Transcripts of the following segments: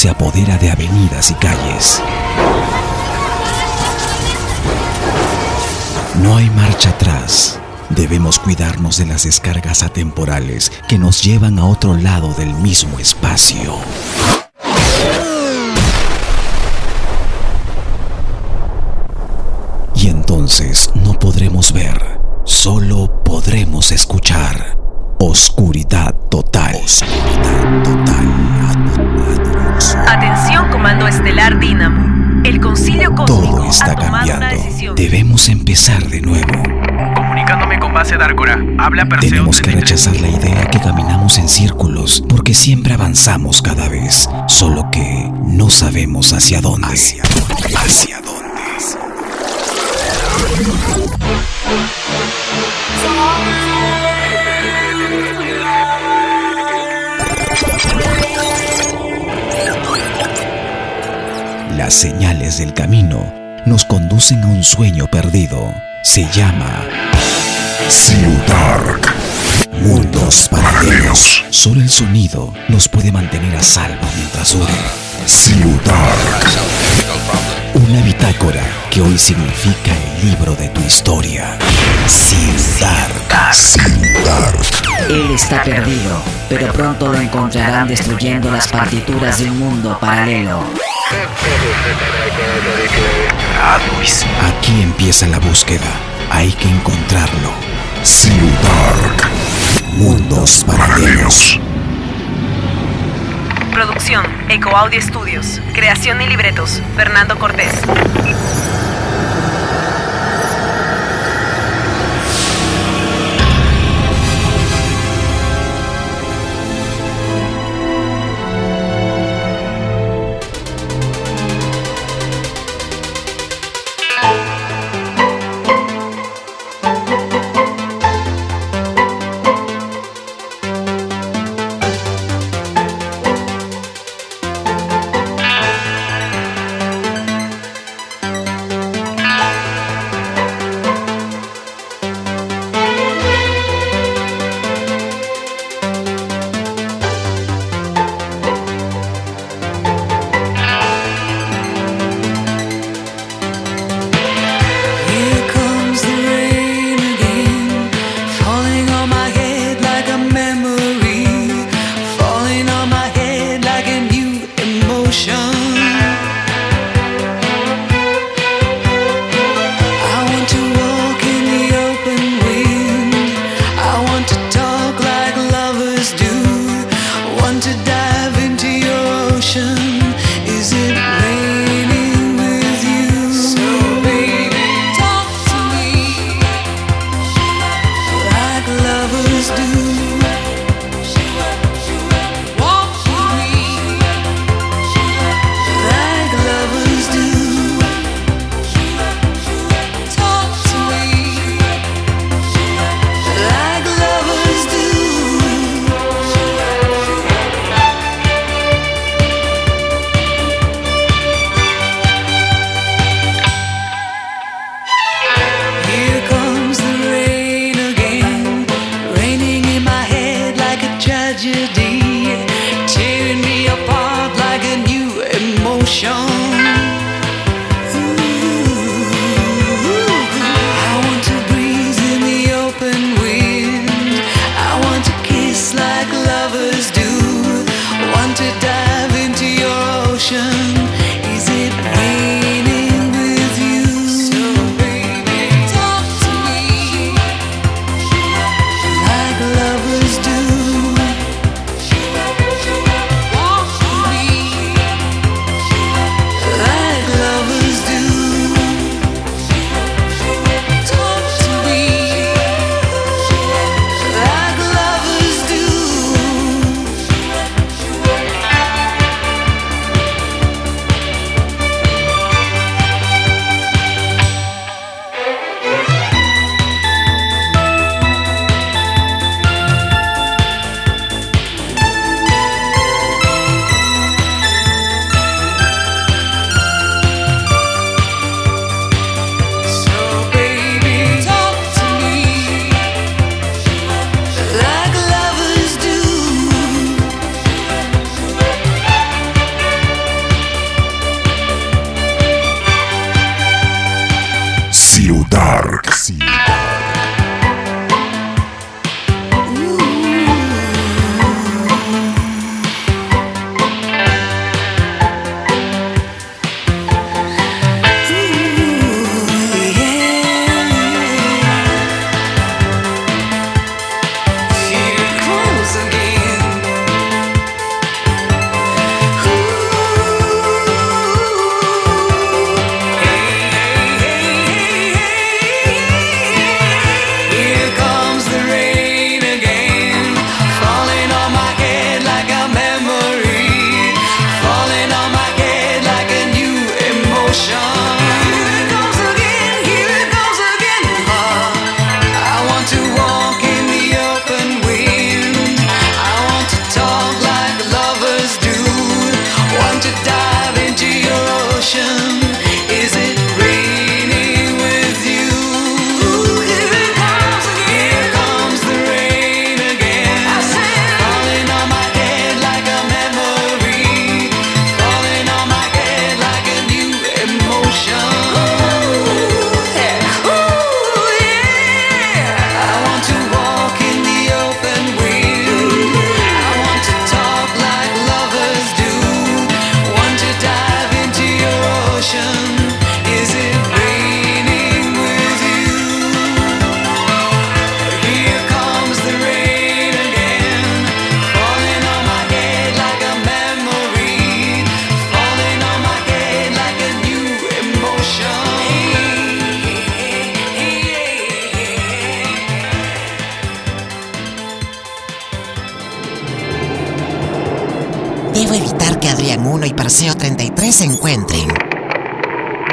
se apodera de avenidas y calles. No hay marcha atrás. Debemos cuidarnos de las descargas atemporales que nos llevan a otro lado del mismo espacio. Y entonces no podremos ver, solo podremos escuchar. Oscuridad total. Oscuridad total. Atención, Comando Estelar Dínamo. El concilio cósmico Todo está ha tomado una cambiando. decisión. Debemos empezar de nuevo. Comunicándome con base Dárgora. Habla Perseo Tenemos que 33. rechazar la idea que caminamos en círculos porque siempre avanzamos cada vez, solo que no sabemos hacia dónde. Hacia dónde. Del camino nos conducen a un sueño perdido. Se llama Ciudark. Mundos paralelos. Solo el sonido nos puede mantener a salvo mientras dure. Ciudark. Una bitácora que hoy significa el libro de tu historia. Ciudark. Ciudark. Él está perdido, pero pronto lo encontrarán destruyendo las partituras de un mundo paralelo. Aquí empieza la búsqueda. Hay que encontrarlo. Ciudark. Mundos paralelos. Producción, Eco Audio Studios. Creación y libretos, Fernando Cortés.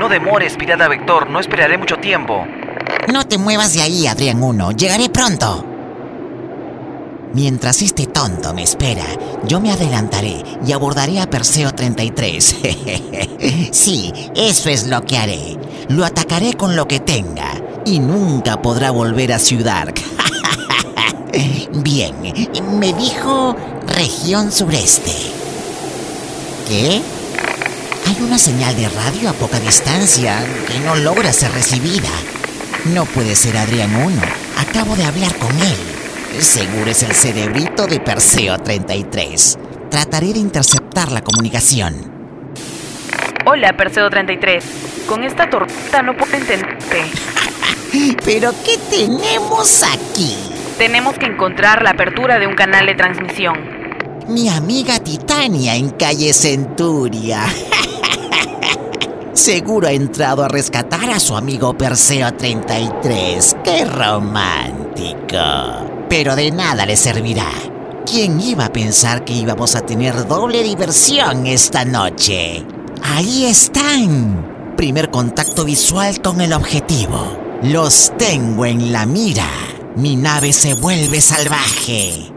No demores, pirata Vector, no esperaré mucho tiempo. No te muevas de ahí, Adrián 1. Llegaré pronto. Mientras este tonto me espera, yo me adelantaré y abordaré a Perseo 33. sí, eso es lo que haré. Lo atacaré con lo que tenga y nunca podrá volver a Ciudad. Bien, me dijo región sureste. ¿Qué? Hay una señal de radio a poca distancia que no logra ser recibida. No puede ser Adrián 1. Acabo de hablar con él. Seguro es el cerebrito de Perseo 33. Trataré de interceptar la comunicación. Hola, Perseo 33. Con esta torta no puedo entenderte. ¿Pero qué tenemos aquí? Tenemos que encontrar la apertura de un canal de transmisión. Mi amiga Titania en calle Centuria. Seguro ha entrado a rescatar a su amigo Perseo 33. ¡Qué romántico! Pero de nada le servirá. ¿Quién iba a pensar que íbamos a tener doble diversión esta noche? Ahí están. Primer contacto visual con el objetivo. Los tengo en la mira. Mi nave se vuelve salvaje.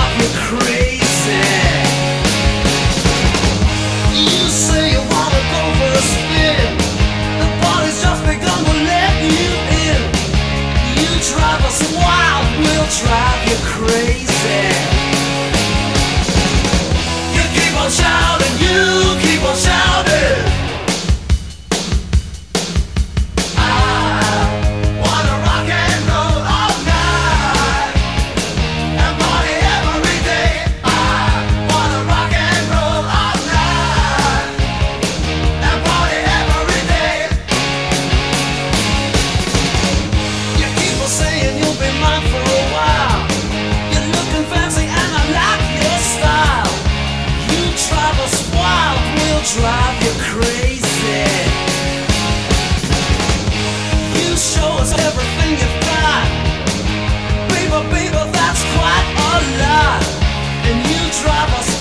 And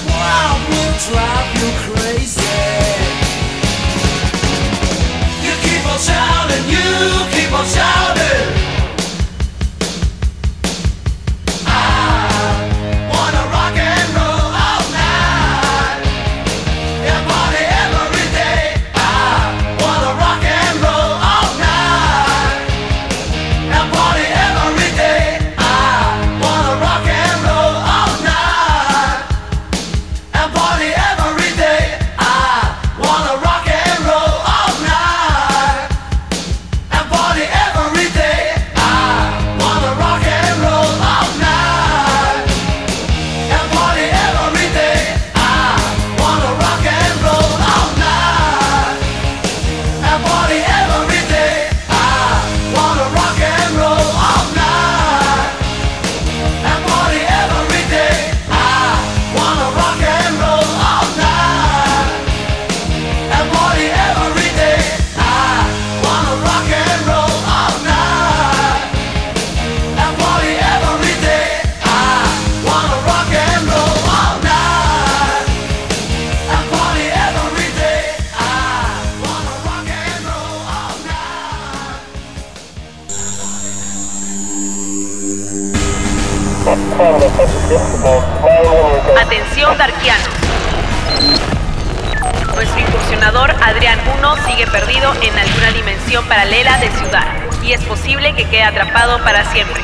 para siempre.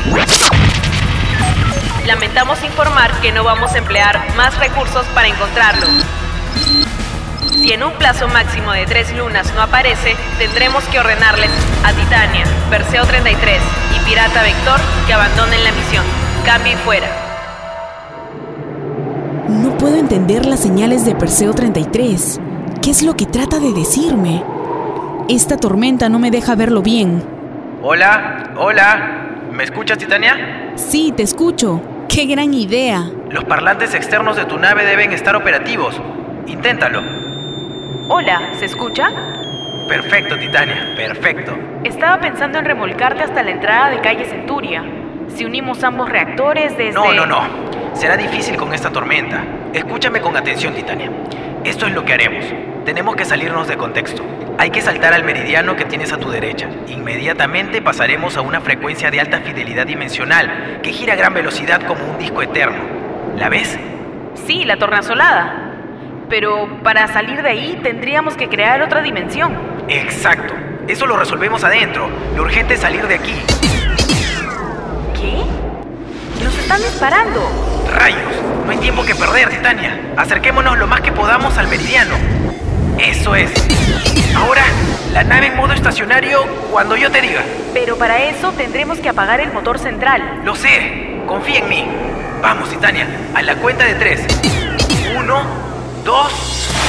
Lamentamos informar que no vamos a emplear más recursos para encontrarlo. Si en un plazo máximo de tres lunas no aparece, tendremos que ordenarles a Titania, Perseo 33 y Pirata Vector que abandonen la misión. Cambio y fuera. No puedo entender las señales de Perseo 33. ¿Qué es lo que trata de decirme? Esta tormenta no me deja verlo bien. Hola, hola. ¿Me escuchas, Titania? Sí, te escucho. ¡Qué gran idea! Los parlantes externos de tu nave deben estar operativos. Inténtalo. Hola, ¿se escucha? Perfecto, Titania, perfecto. Estaba pensando en remolcarte hasta la entrada de calle Centuria. Si unimos ambos reactores desde... No, no, no. Será difícil con esta tormenta. Escúchame con atención, Titania. Esto es lo que haremos. Tenemos que salirnos de contexto. Hay que saltar al meridiano que tienes a tu derecha. Inmediatamente pasaremos a una frecuencia de alta fidelidad dimensional que gira a gran velocidad como un disco eterno. ¿La ves? Sí, la tornasolada. Pero para salir de ahí tendríamos que crear otra dimensión. Exacto. Eso lo resolvemos adentro. Lo urgente es salir de aquí. ¿Qué? ¡Nos están disparando! ¡Rayos! No hay tiempo que perder, Titania. Acerquémonos lo más que podamos al meridiano. Eso es. Ahora, la nave en modo estacionario cuando yo te diga. Pero para eso tendremos que apagar el motor central. Lo sé. Confía en mí. Vamos, Titania. A la cuenta de tres. Uno, dos.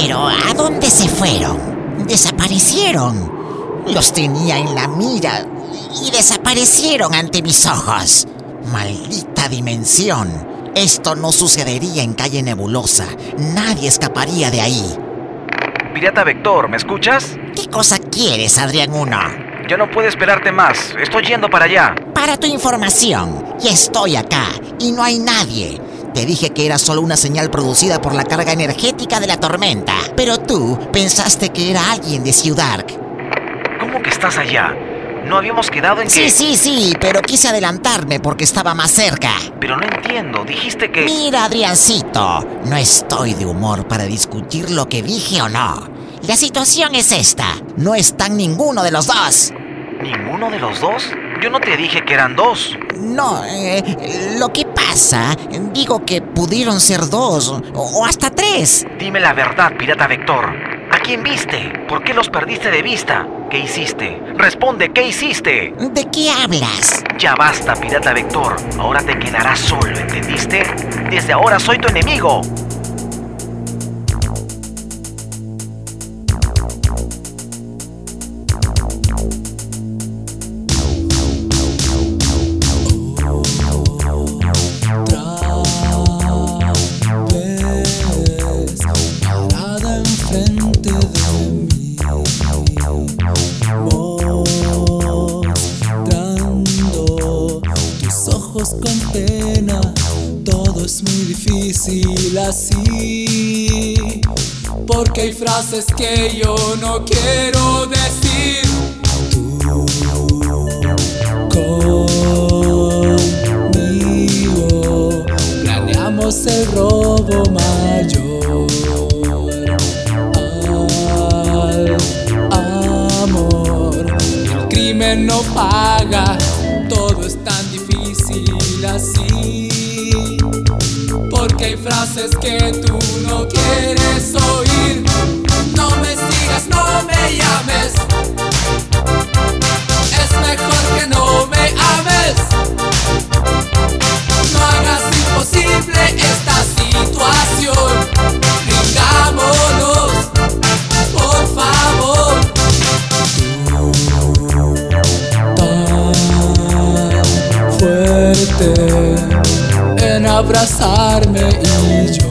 ¿A dónde se fueron? Desaparecieron. Los tenía en la mira y desaparecieron ante mis ojos. Maldita dimensión. Esto no sucedería en calle nebulosa. Nadie escaparía de ahí. Pirata Vector, ¿me escuchas? ¿Qué cosa quieres, Adrián 1? Ya no puedo esperarte más. Estoy yendo para allá. Para tu información, ya estoy acá y no hay nadie. Te dije que era solo una señal producida por la carga energética de la tormenta, pero tú pensaste que era alguien de Ciudad. ¿Cómo que estás allá? No habíamos quedado en que... Sí, sí, sí, pero quise adelantarme porque estaba más cerca. Pero no entiendo. Dijiste que... Mira, Adriancito, no estoy de humor para discutir lo que dije o no. La situación es esta. No están ninguno de los dos. ¿Ninguno de los dos? Yo no te dije que eran dos. No, eh, lo que pasa, digo que pudieron ser dos o, o hasta tres. Dime la verdad, Pirata Vector. ¿A quién viste? ¿Por qué los perdiste de vista? ¿Qué hiciste? Responde, ¿qué hiciste? ¿De qué hablas? Ya basta, Pirata Vector. Ahora te quedarás solo, ¿entendiste? Desde ahora soy tu enemigo. Es muy difícil así, porque hay frases que yo no quiero decir. conmigo planeamos el robo mayor al amor. El crimen no paga, frases que tú no quieres oír. No me sigas, no me llames. Es mejor que no me ames. No hagas imposible esta situación. Rindámonos, por favor. Tan fuerte en abrazarme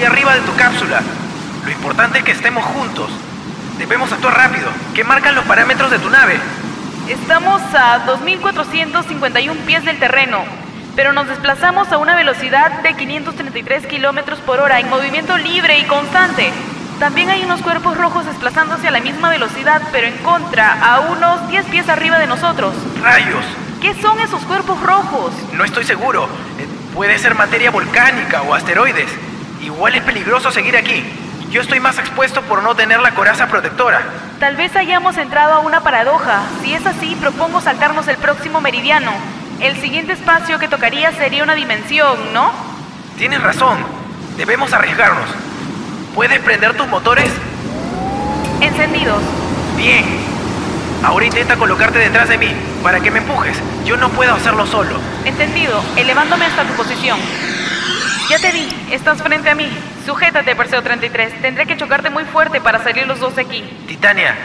Estoy arriba de tu cápsula. Lo importante es que estemos juntos. Debemos actuar rápido. ¿Qué marcan los parámetros de tu nave? Estamos a 2.451 pies del terreno, pero nos desplazamos a una velocidad de 533 kilómetros por hora en movimiento libre y constante. También hay unos cuerpos rojos desplazándose a la misma velocidad, pero en contra, a unos 10 pies arriba de nosotros. ¡Rayos! ¿Qué son esos cuerpos rojos? No estoy seguro. Eh, Puede ser materia volcánica o asteroides. Igual es peligroso seguir aquí. Yo estoy más expuesto por no tener la coraza protectora. Tal vez hayamos entrado a una paradoja. Si es así, propongo saltarnos el próximo meridiano. El siguiente espacio que tocaría sería una dimensión, ¿no? Tienes razón. Debemos arriesgarnos. ¿Puedes prender tus motores? Encendidos. Bien. Ahora intenta colocarte detrás de mí para que me empujes. Yo no puedo hacerlo solo. Entendido. Elevándome hasta tu posición. Ya te vi. Estás frente a mí. Sujétate, Perseo 33. Tendré que chocarte muy fuerte para salir los dos de aquí. Titania,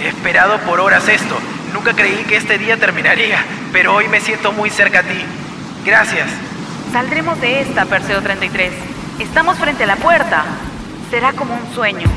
he esperado por horas esto. Nunca creí que este día terminaría, pero hoy me siento muy cerca a ti. Gracias. Saldremos de esta, Perseo 33. Estamos frente a la puerta. Será como un sueño.